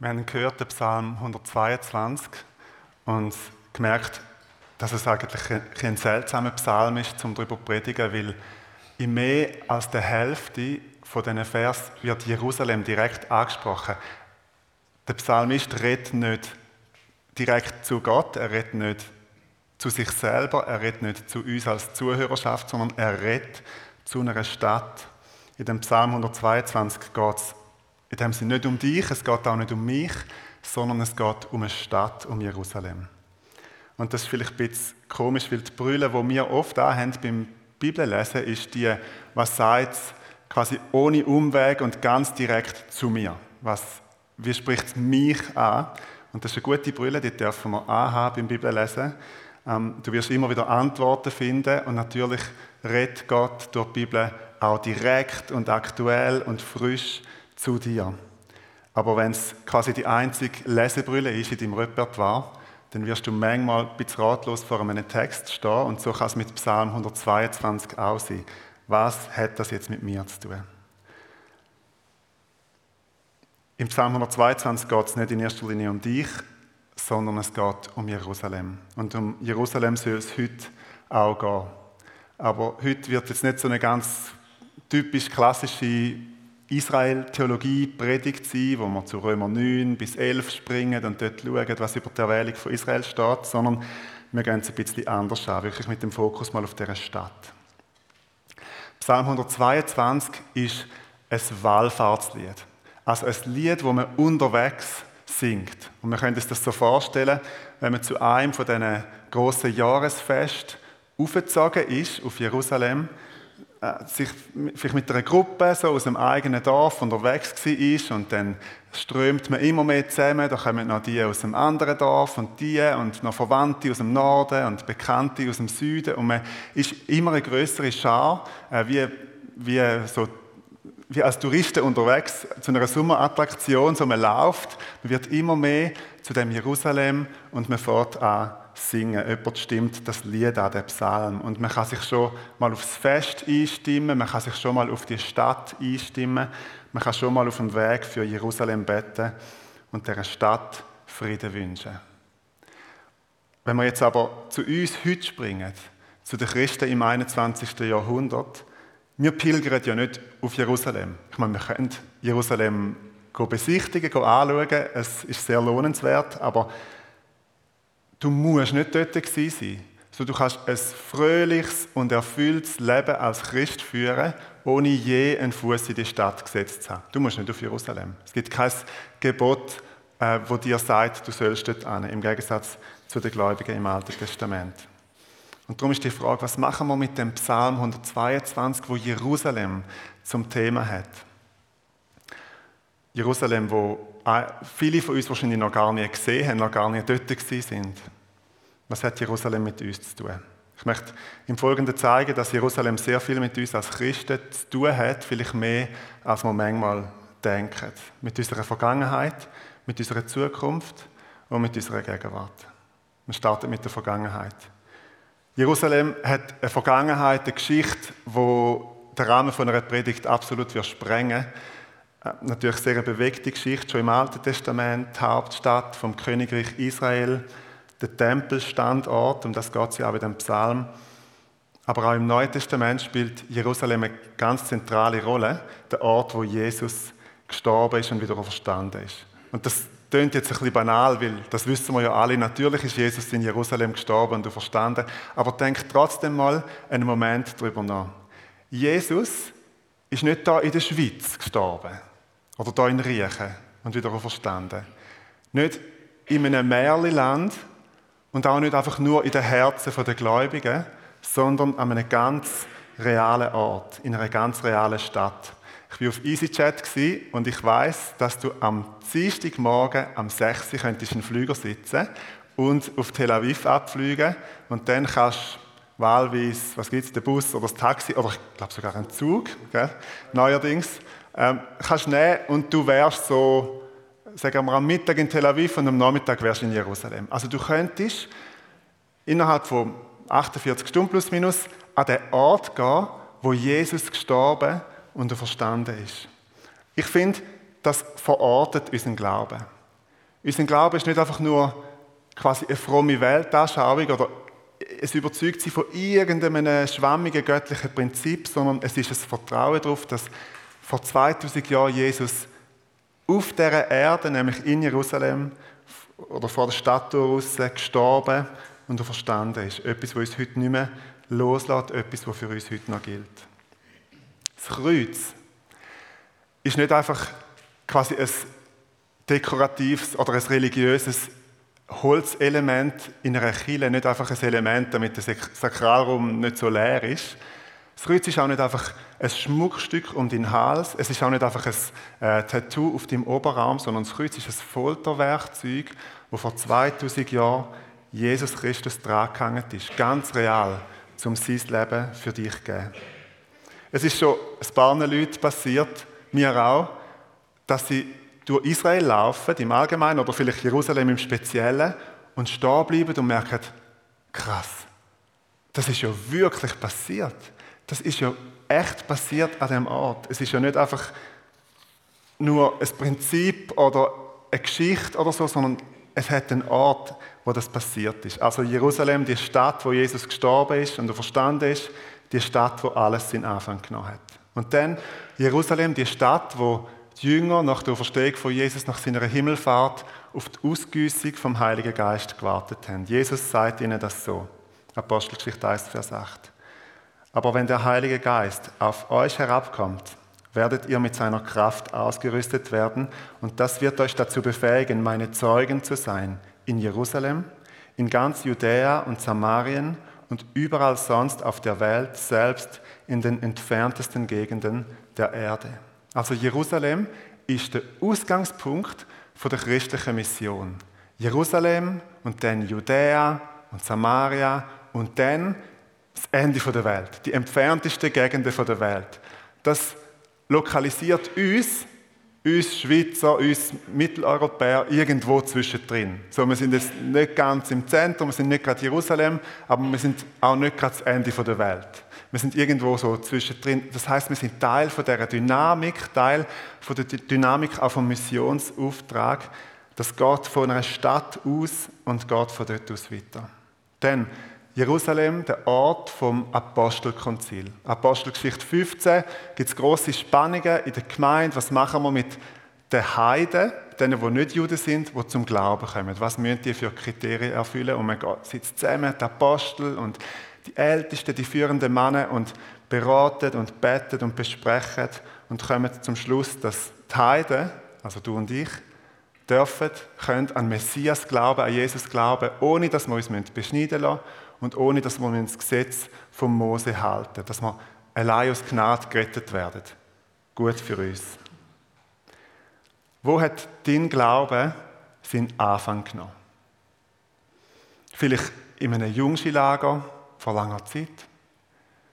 Wir haben gehört, den Psalm 122 und gemerkt, dass es eigentlich ein seltsamer Psalm ist, um darüber zu predigen, weil in mehr als der Hälfte von diesen Vers wird Jerusalem direkt angesprochen. Der Psalmist redet nicht direkt zu Gott, er redet nicht zu sich selber, er redet nicht zu uns als Zuhörerschaft, sondern er redet zu einer Stadt. In dem Psalm 122 geht es in dem Sinne nicht um dich, es geht auch nicht um mich, sondern es geht um eine Stadt, um Jerusalem. Und das ist vielleicht ein bisschen komisch, weil die Brille, die wir oft haben beim Bibellesen, ist die, was sagt quasi ohne Umweg und ganz direkt zu mir. Was, wie spricht es mich an? Und das ist eine gute Brille, die dürfen wir anhaben beim Bibellesen. Ähm, du wirst immer wieder Antworten finden und natürlich redet Gott durch die Bibel auch direkt und aktuell und frisch zu dir. Aber wenn es quasi die einzige Lesebrille ist in deinem Repertoire, dann wirst du manchmal ein bisschen ratlos vor einem Text stehen und so kann es mit Psalm 122 auch sein. Was hat das jetzt mit mir zu tun? Im Psalm 122 geht es nicht in erster Linie um dich, sondern es geht um Jerusalem. Und um Jerusalem soll es heute auch gehen. Aber heute wird jetzt nicht so eine ganz typisch klassische Israel-Theologie predigt sein, wo wir zu Römer 9 bis 11 springen und dort schauen, was über die Erwählung von Israel steht, sondern wir gehen es ein bisschen anders an, wirklich mit dem Fokus mal auf dieser Stadt. Psalm 122 ist ein Wallfahrtslied. Also ein Lied, wo man unterwegs singt. Und wir können uns das so vorstellen, wenn man zu einem von diesen grossen Jahresfest aufgezogen ist auf Jerusalem, sich vielleicht mit einer Gruppe so aus dem eigenen Dorf unterwegs war und dann strömt man immer mehr zusammen, da kommen noch die aus dem anderen Dorf und die und noch Verwandte aus dem Norden und Bekannte aus dem Süden. Und man ist immer eine größere Schar, äh, wie, wie, so, wie als Touristen unterwegs zu einer Sommerattraktion, so man läuft, man wird immer mehr zu dem Jerusalem und man fährt an singen. Jemand stimmt das Lied an, den Psalm. Und man kann sich schon mal aufs Fest einstimmen, man kann sich schon mal auf die Stadt einstimmen, man kann schon mal auf dem Weg für Jerusalem beten und der Stadt Frieden wünschen. Wenn wir jetzt aber zu uns heute springen, zu den Christen im 21. Jahrhundert, wir pilgern ja nicht auf Jerusalem. Ich meine, wir können Jerusalem besichtigen, anschauen, es ist sehr lohnenswert, aber Du musst nicht dort gewesen sein. So, du kannst ein fröhliches und erfülltes Leben als Christ führen, ohne je einen Fuß in die Stadt gesetzt zu haben. Du musst nicht auf Jerusalem. Es gibt kein Gebot, äh, wo dir sagt, du sollst dort hin, im Gegensatz zu den Gläubigen im Alten Testament. Und darum ist die Frage, was machen wir mit dem Psalm 122, wo Jerusalem zum Thema hat? Jerusalem, wo viele von uns wahrscheinlich noch gar nie gesehen haben, noch gar nie dort sind. Was hat Jerusalem mit uns zu tun? Ich möchte im Folgenden zeigen, dass Jerusalem sehr viel mit uns als Christen zu tun hat, vielleicht mehr, als wir manchmal denken. Mit unserer Vergangenheit, mit unserer Zukunft und mit unserer Gegenwart. Wir starten mit der Vergangenheit. Jerusalem hat eine Vergangenheit, eine Geschichte, wo der Rahmen einer Predigt absolut sprengen wird natürlich sehr eine bewegte Geschichte, schon im Alten Testament, Hauptstadt vom Königreich Israel, der Tempelstandort, um das geht es ja auch in dem Psalm. Aber auch im Neuen Testament spielt Jerusalem eine ganz zentrale Rolle, der Ort, wo Jesus gestorben ist und wieder verstanden ist. Und das klingt jetzt ein bisschen banal, weil das wissen wir ja alle. Natürlich ist Jesus in Jerusalem gestorben und verstanden. Aber denkt trotzdem mal einen Moment darüber nach. Jesus ist nicht da in der Schweiz gestorben. Oder da in Riechen und wieder verstanden. Nicht in einem Märchenland und auch nicht einfach nur in den Herzen der Gläubigen, sondern an einem ganz realen Ort, in einer ganz realen Stadt. Ich war auf EasyChat und ich weiß, dass du am Dienstagmorgen am 6. Uhr könntest einen Flüger sitzen und auf Tel Aviv abfliegen und dann kannst du wahlweise, was gibt es, den Bus oder das Taxi oder ich glaube sogar einen Zug, gell? neuerdings, ähm, kannst nehmen und du wärst so, sagen wir am Mittag in Tel Aviv und am Nachmittag wärst du in Jerusalem. Also du könntest innerhalb von 48 Stunden plus minus an den Ort gehen, wo Jesus gestorben und verstanden ist. Ich finde, das verortet unseren Glauben. Unser Glaube ist nicht einfach nur quasi eine fromme Weltanschauung oder es überzeugt sie von irgendeinem schwammigen göttlichen Prinzip, sondern es ist ein Vertrauen darauf, dass vor 2000 Jahren Jesus auf dieser Erde, nämlich in Jerusalem oder vor der Stadt raus, gestorben und verstanden ist. Etwas, was uns heute nicht mehr loslässt, etwas, was für uns heute noch gilt. Das Kreuz ist nicht einfach quasi ein dekoratives oder ein religiöses Holzelement in einer Kille, nicht einfach ein Element, damit der Sakralraum nicht so leer ist. Das Kreuz ist auch nicht einfach ein Schmuckstück um den Hals, es ist auch nicht einfach ein äh, Tattoo auf dem Oberarm, sondern das Kreuz ist ein Folterwerkzeug, das vor 2000 Jahren Jesus Christus dran ist, ganz real, um sein Leben für dich zu geben. Es ist schon ein paar Leuten passiert, mir auch, dass sie durch Israel laufen, im Allgemeinen oder vielleicht Jerusalem im Speziellen, und stehen bleiben und merken, krass, das ist ja wirklich passiert. Das ist ja echt passiert an dem Ort. Es ist ja nicht einfach nur ein Prinzip oder eine Geschichte oder so, sondern es hat einen Ort, wo das passiert ist. Also Jerusalem, die Stadt, wo Jesus gestorben ist und verstanden ist, die Stadt, wo alles seinen Anfang genommen hat. Und dann Jerusalem, die Stadt, wo die Jünger nach der Verstehung von Jesus, nach seiner Himmelfahrt, auf die Ausgüssung vom Heiligen Geist gewartet haben. Jesus sagt ihnen das so. Apostelgeschichte 1, Vers 8. Aber wenn der Heilige Geist auf euch herabkommt, werdet ihr mit seiner Kraft ausgerüstet werden und das wird euch dazu befähigen, meine Zeugen zu sein in Jerusalem, in ganz Judäa und Samarien und überall sonst auf der Welt, selbst in den entferntesten Gegenden der Erde. Also Jerusalem ist der Ausgangspunkt der christlichen Mission. Jerusalem und dann Judäa und Samaria und dann das Ende der Welt, die entferntesten Gegenden der Welt. Das lokalisiert uns, uns Schweizer, uns Mitteleuropäer, irgendwo zwischendrin. So, wir sind jetzt nicht ganz im Zentrum, wir sind nicht gerade Jerusalem, aber wir sind auch nicht gerade das Ende der Welt. Wir sind irgendwo so zwischendrin. Das heißt, wir sind Teil von der Dynamik, Teil von der Dynamik auch vom Missionsauftrag. Das geht von einer Stadt aus und geht von dort aus weiter. Denn Jerusalem, der Ort vom Apostelkonzil. Apostelgeschichte 15 gibt es große Spannungen in der Gemeinde. Was machen wir mit den Heiden, denen, die nicht Juden sind, die zum Glauben kommen? Was müssen die für Kriterien erfüllen? Und man sitzt zusammen, die Apostel und die Ältesten, die führenden Männer und beraten und beten und besprechen und kommen zum Schluss, dass die Heiden, also du und ich, dürfen, können an Messias glauben, an Jesus glauben, ohne dass wir uns beschneiden lassen und ohne dass wir uns das Gesetz von Mose halten, dass wir allein aus Gnade gerettet werden. Gut für uns. Wo hat dein Glaube seinen Anfang genommen? Vielleicht in einem Jungschilager vor langer Zeit,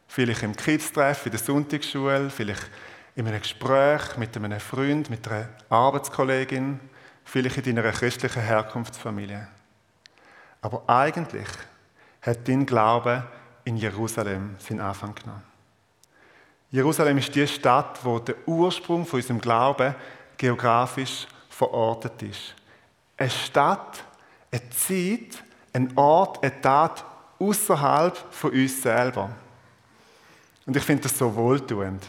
vielleicht im Kids-Treff in der Sonntagsschule, vielleicht in einem Gespräch mit einem Freund, mit einer Arbeitskollegin, vielleicht in deiner christlichen Herkunftsfamilie. Aber eigentlich hat dein Glaube in Jerusalem seinen Anfang genommen. Jerusalem ist die Stadt, wo der Ursprung von unserem Glauben geografisch verortet ist. Eine Stadt, eine Zeit, ein Ort, eine Tat außerhalb von uns selber. Und ich finde das so wohltuend,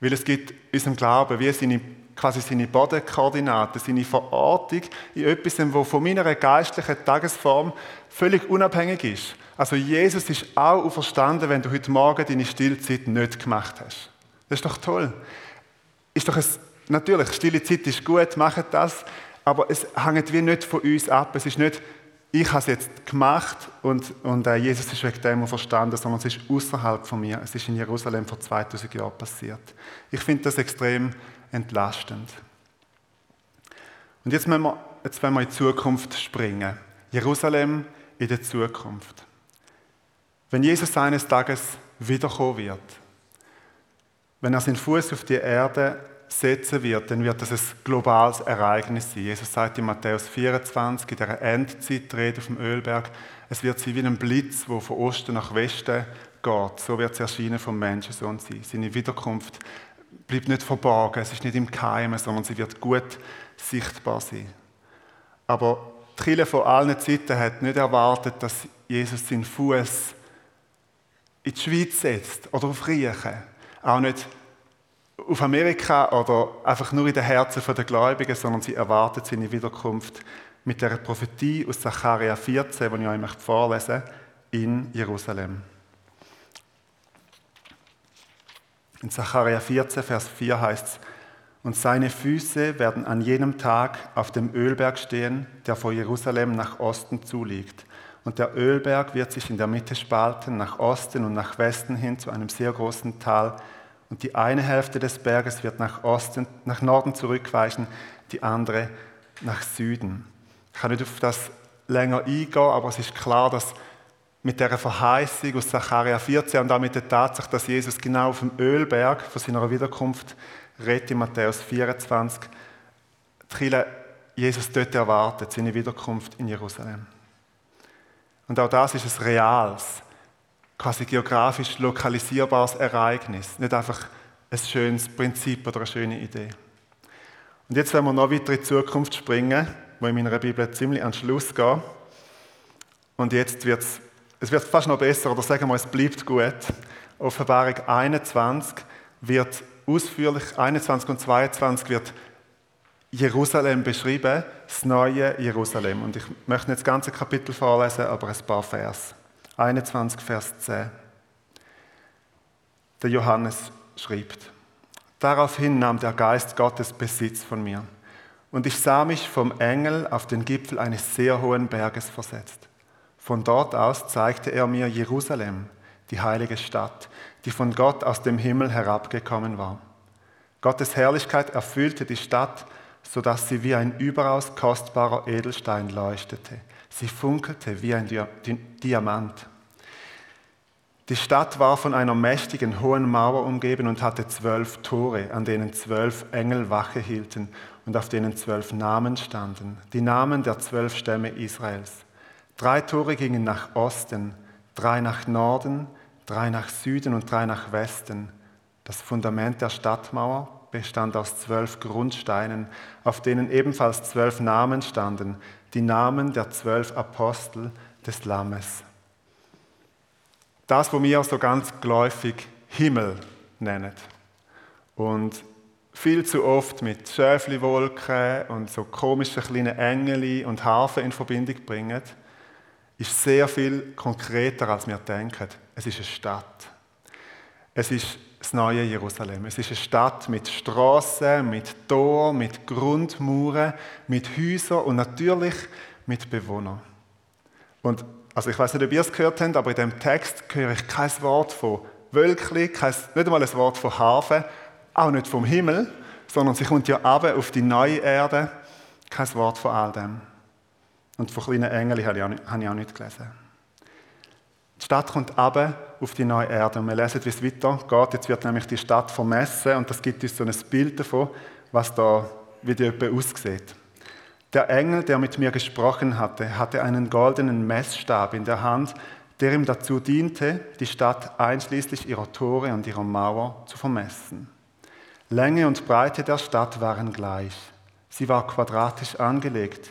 weil es gibt unserem Glauben wie seine quasi seine Bodenkoordinaten, seine Verortung in etwas, das von meiner geistlichen Tagesform völlig unabhängig ist. Also Jesus ist auch auferstanden, wenn du heute Morgen deine Stillzeit nicht gemacht hast. Das ist doch toll. Ist doch ein, natürlich, stille Zeit ist gut, macht das, aber es hängt wie nicht von uns ab. Es ist nicht, ich habe es jetzt gemacht und, und äh, Jesus ist wegen dem verstanden, sondern es ist außerhalb von mir. Es ist in Jerusalem vor 2000 Jahren passiert. Ich finde das extrem entlastend. Und jetzt, wir, jetzt wollen wir in die Zukunft springen. Jerusalem in der Zukunft. Wenn Jesus eines Tages wiederkommen wird, wenn er seinen Fuß auf die Erde setzen wird, dann wird das ein globales Ereignis sein. Jesus sagt in Matthäus 24, in der Endzeitrede auf dem Ölberg, es wird sein wie ein Blitz, wo von Osten nach Westen geht. So wird es erscheinen vom Menschensohn sein. Seine Wiederkunft bleibt nicht verborgen, es ist nicht im Keimen, sondern sie wird gut sichtbar sein. Aber die Kirche von allen Zeiten hat nicht erwartet, dass Jesus seinen Fuß in die Schweiz setzt oder auf Riechen. Auch nicht auf Amerika oder einfach nur in den Herzen der Gläubigen, sondern sie erwartet seine Wiederkunft mit der Prophetie aus Zacharia 14, die ich euch vorlesen möchte, in Jerusalem. In Zacharia 14, Vers 4 heißt es, und seine Füße werden an jenem Tag auf dem Ölberg stehen, der vor Jerusalem nach Osten zuliegt. Und der Ölberg wird sich in der Mitte spalten, nach Osten und nach Westen hin zu einem sehr großen Tal. Und die eine Hälfte des Berges wird nach Osten, nach Norden zurückweichen, die andere nach Süden. Ich kann nicht auf das länger eingehen, aber es ist klar, dass mit der Verheißung aus Zacharia 14 und auch mit der Tatsache, dass Jesus genau auf dem Ölberg von seiner Wiederkunft redet in Matthäus 24, die Jesus dort erwartet, seine Wiederkunft in Jerusalem. Und auch das ist ein reales, quasi geografisch lokalisierbares Ereignis, nicht einfach ein schönes Prinzip oder eine schöne Idee. Und jetzt, wenn wir noch weiter in die Zukunft springen, wo in meiner Bibel ziemlich an den Schluss geht, und jetzt wird es, es wird fast noch besser, oder sagen wir, es bleibt gut. Offenbarung 21 wird ausführlich, 21 und 22 wird Jerusalem beschrieben, das neue Jerusalem. Und ich möchte nicht das ganze Kapitel vorlesen, aber ein paar Vers. 21, Vers 10. Der Johannes schreibt, Daraufhin nahm der Geist Gottes Besitz von mir. Und ich sah mich vom Engel auf den Gipfel eines sehr hohen Berges versetzt. Von dort aus zeigte er mir Jerusalem, die heilige Stadt, die von Gott aus dem Himmel herabgekommen war. Gottes Herrlichkeit erfüllte die Stadt, sodass sie wie ein überaus kostbarer Edelstein leuchtete. Sie funkelte wie ein Diamant. Die Stadt war von einer mächtigen hohen Mauer umgeben und hatte zwölf Tore, an denen zwölf Engel Wache hielten und auf denen zwölf Namen standen, die Namen der zwölf Stämme Israels. Drei Tore gingen nach Osten, drei nach Norden, drei nach Süden und drei nach Westen. Das Fundament der Stadtmauer bestand aus zwölf Grundsteinen, auf denen ebenfalls zwölf Namen standen, die Namen der zwölf Apostel des Lammes. Das, was wir so ganz geläufig Himmel nennen. Und viel zu oft mit Schäfliwolken und so komischen kleinen Engel und Hafen in Verbindung bringen, ist sehr viel konkreter, als wir denken. Es ist eine Stadt. Es ist das neue Jerusalem. Es ist eine Stadt mit Straßen, mit Tor, mit Grundmauern, mit Häusern und natürlich mit Bewohnern. Und also ich weiß nicht, ob ihr es gehört habt, aber in dem Text höre ich kein Wort von Wölkli, nicht einmal ein Wort von Hafen, auch nicht vom Himmel, sondern sie kommt ja ab auf die neue Erde. Kein Wort von all dem. Und von kleinen Engeln habe ich auch nicht gelesen. Die Stadt kommt ab auf die neue Erde. Und wir lesen, wie es weitergeht. Jetzt wird nämlich die Stadt vermessen und das gibt uns so ein Bild davon, was da, wie die etwa aussieht. Der Engel, der mit mir gesprochen hatte, hatte einen goldenen Messstab in der Hand, der ihm dazu diente, die Stadt einschließlich ihrer Tore und ihrer Mauer zu vermessen. Länge und Breite der Stadt waren gleich. Sie war quadratisch angelegt.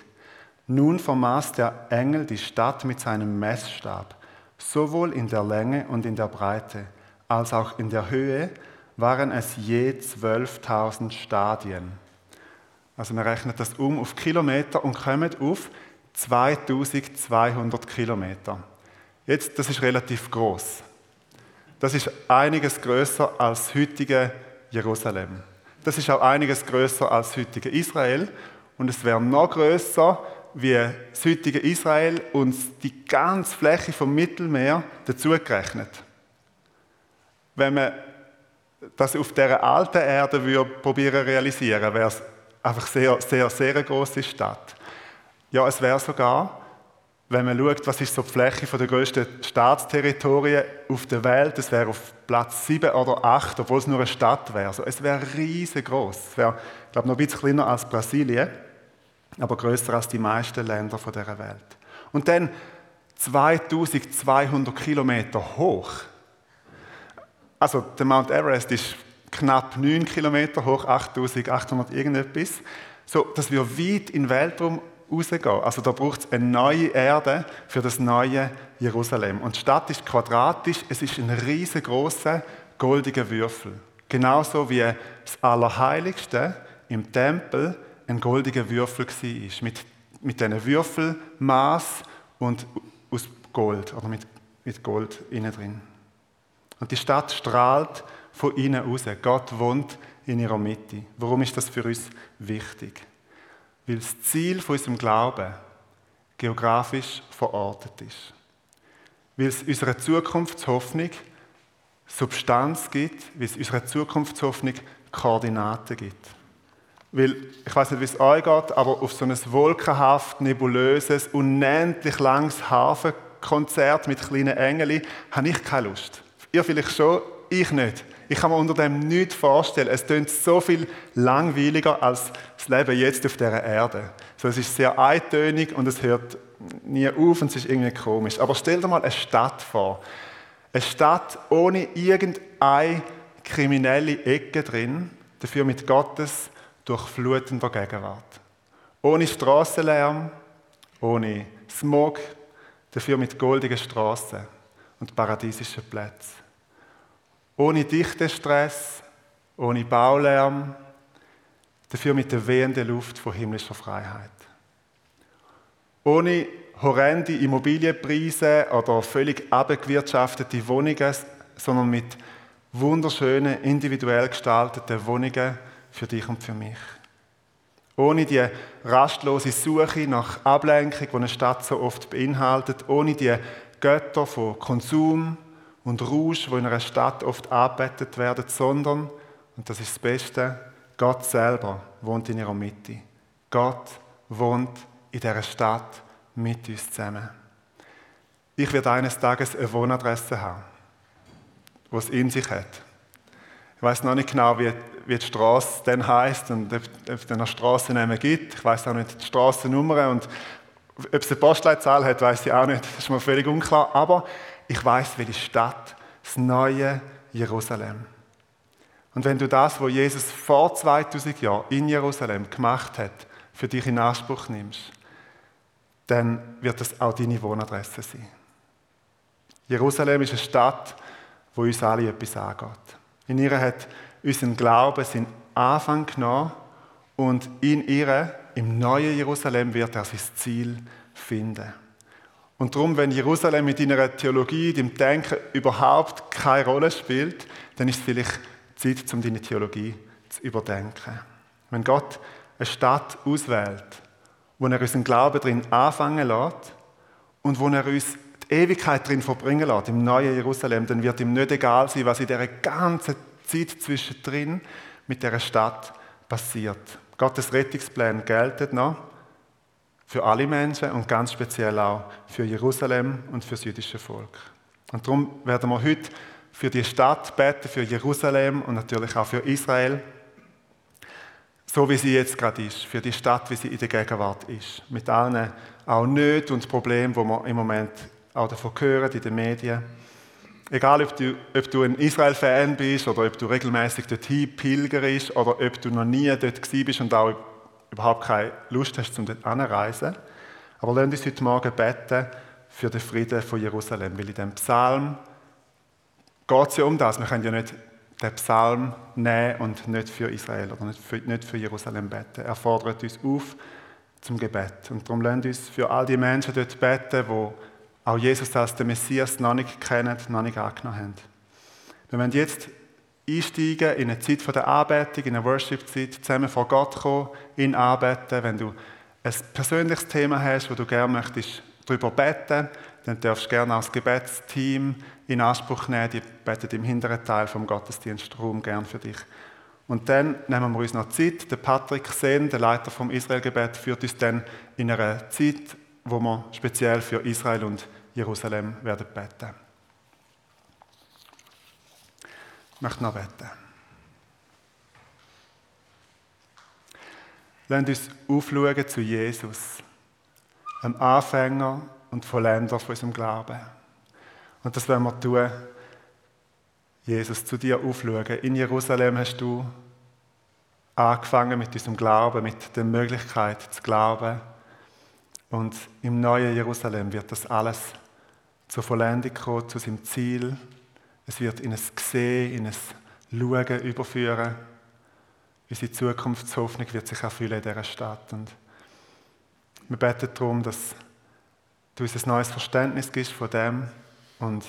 Nun vermaß der Engel die Stadt mit seinem Messstab Sowohl in der Länge und in der Breite als auch in der Höhe waren es je 12.000 Stadien. Also man rechnet das um auf Kilometer und kommt auf 2200 Kilometer. Jetzt, das ist relativ groß. Das ist einiges größer als heutige Jerusalem. Das ist auch einiges größer als heutige Israel und es wäre noch größer, wie das heutige Israel uns die ganze Fläche vom Mittelmeer dazugerechnet. Wenn man das auf dieser alten Erde würde probieren realisieren, wäre es einfach sehr, sehr, sehr eine große Stadt. Ja, es wäre sogar, wenn man schaut, was ist so die Fläche der grössten Staatsterritorien auf der Welt, es wäre auf Platz 7 oder 8, obwohl es nur eine Stadt wäre. Also es wäre riesengroß. Es wäre, ich glaube, noch ein bisschen kleiner als Brasilien aber größer als die meisten Länder dieser Welt. Und dann 2200 Kilometer hoch. Also der Mount Everest ist knapp 9 Kilometer hoch, 8800 irgendetwas. So, dass wir weit in den Weltraum rausgehen. Also da braucht es eine neue Erde für das neue Jerusalem. Und die Stadt ist quadratisch, es ist ein riesengroßer goldiger Würfel. Genauso wie das Allerheiligste im Tempel ein goldiger Würfel war. Mit, mit diesen Würfelmaß und aus Gold oder mit, mit Gold innen drin. Und die Stadt strahlt von innen raus. Gott wohnt in ihrer Mitte. Warum ist das für uns wichtig? Weil das Ziel von unserem Glauben geografisch verortet ist. Weil es unserer Zukunftshoffnung Substanz gibt, weil es unserer Zukunftshoffnung Koordinaten gibt. Weil, ich weiß nicht, wie es euch geht, aber auf so ein wolkenhaft, nebulöses, unendlich langes Hafenkonzert mit kleinen Engeln habe ich keine Lust. Ihr vielleicht schon, ich nicht. Ich kann mir unter dem nichts vorstellen. Es klingt so viel langweiliger als das Leben jetzt auf dieser Erde. So, es ist sehr eintönig und es hört nie auf und es ist irgendwie komisch. Aber stell dir mal eine Stadt vor. Eine Stadt ohne irgendeine kriminelle Ecke drin, dafür mit Gottes durchflutender Gegenwart. Ohne Straßenlärm, ohne Smog, dafür mit goldigen Straßen und paradiesischen Plätzen. Ohne Dichtestress, ohne Baulärm, dafür mit der wehenden Luft von himmlischer Freiheit. Ohne horrende Immobilienpreise oder völlig abgewirtschaftete Wohnungen, sondern mit wunderschönen, individuell gestalteten Wohnungen für dich und für mich. Ohne die rastlose Suche nach Ablenkung, die eine Stadt so oft beinhaltet, ohne die Götter von Konsum, und Rausch, wo in einer Stadt oft arbeitet werden, sondern, und das ist das Beste, Gott selber wohnt in ihrer Mitte. Gott wohnt in dieser Stadt mit uns zusammen. Ich werde eines Tages eine Wohnadresse haben, die es in sich hat. Ich weiß noch nicht genau, wie, wie die Straße dann heißt und ob, ob es eine Straßennamen gibt. Ich weiß auch nicht die Straßennummer und ob es eine Postleitzahl hat, weiß ich auch nicht. Das ist mir völlig unklar. Aber ich weiß, welche Stadt, das neue Jerusalem. Und wenn du das, was Jesus vor 2000 Jahren in Jerusalem gemacht hat, für dich in Anspruch nimmst, dann wird das auch deine Wohnadresse sein. Jerusalem ist eine Stadt, wo uns alle etwas angeht. In ihr hat unser Glaube seinen Anfang genommen und in ihr, im neuen Jerusalem, wird er sein Ziel finden. Und darum, wenn Jerusalem mit deiner Theologie, deinem Denken überhaupt keine Rolle spielt, dann ist es vielleicht Zeit, um deine Theologie zu überdenken. Wenn Gott eine Stadt auswählt, wo er unseren Glauben drin anfangen lässt und wo er uns die Ewigkeit drin verbringen lässt, im neuen Jerusalem, dann wird ihm nicht egal sein, was in dieser ganzen Zeit zwischendrin mit dieser Stadt passiert. Gottes Rettungsplan gelten noch für alle Menschen und ganz speziell auch für Jerusalem und für das jüdische Volk. Und darum werden wir heute für die Stadt beten, für Jerusalem und natürlich auch für Israel, so wie sie jetzt gerade ist, für die Stadt, wie sie in der Gegenwart ist. Mit allen auch Nöten und Problemen, die wir im Moment auch davon hören in den Medien. Egal, ob du, ob du ein Israel-Fan bist oder ob du regelmäßig dorthin pilgerst oder ob du noch nie dort bist und auch überhaupt keine Lust hast, um dort anzureisen. Aber lass uns heute Morgen beten für den Frieden von Jerusalem, weil in dem Psalm geht es ja um das. Wir können ja nicht den Psalm nehmen und nicht für Israel oder nicht für, nicht für Jerusalem beten. Er fordert uns auf zum Gebet. Und darum lasst uns für all die Menschen dort beten, die auch Jesus als den Messias noch nicht kennen, noch nicht angenommen haben. Wir wollen jetzt einsteigen in eine Zeit der Anbetung, in eine Worship-Zeit, zusammen vor Gott kommen, ihn anbeten. Wenn du ein persönliches Thema hast, wo du gerne möchtest darüber beten, dann darfst du gerne als Gebetsteam in Anspruch nehmen. Die beten im hinteren Teil vom Gottesdienstraum gern für dich. Und dann nehmen wir uns noch Zeit. Der Patrick Sen, der Leiter vom Israelgebet, führt uns dann in eine Zeit, wo wir speziell für Israel und Jerusalem werden beten. Ich möchte noch beten. Lasst uns aufschauen zu Jesus, dem Anfänger und Vollender von unserem Glauben. Und das werden wir tun, Jesus, zu dir aufschauen. In Jerusalem hast du angefangen mit unserem Glauben, mit der Möglichkeit zu glauben, Und im neuen Jerusalem wird das alles zur Vollendung kommen, zu seinem Ziel. Es wird in ein Sehen, in ein Schauen überführen. Unsere Zukunftshoffnung wird sich erfüllen in dieser Stadt. Und wir beten darum, dass du uns ein neues Verständnis gibst von dem und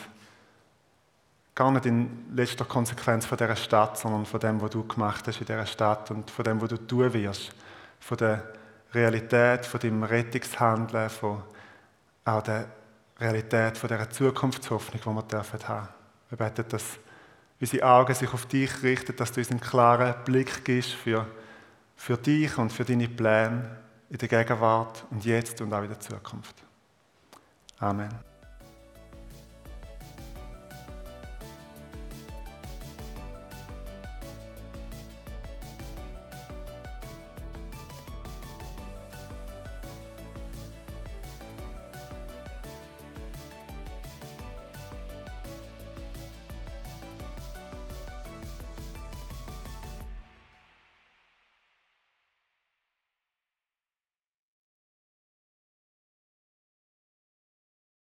gar nicht in letzter Konsequenz von dieser Stadt, sondern von dem, was du gemacht hast in dieser Stadt und von dem, was du tun wirst, von der Realität, von deinem Rettungshandeln, von auch der Realität, von dieser Zukunftshoffnung, die wir dürfen haben. Wir beten, dass unsere Augen sich auf dich richten, dass du uns einen klaren Blick gibst für, für dich und für deine Pläne in der Gegenwart und jetzt und auch in der Zukunft. Amen.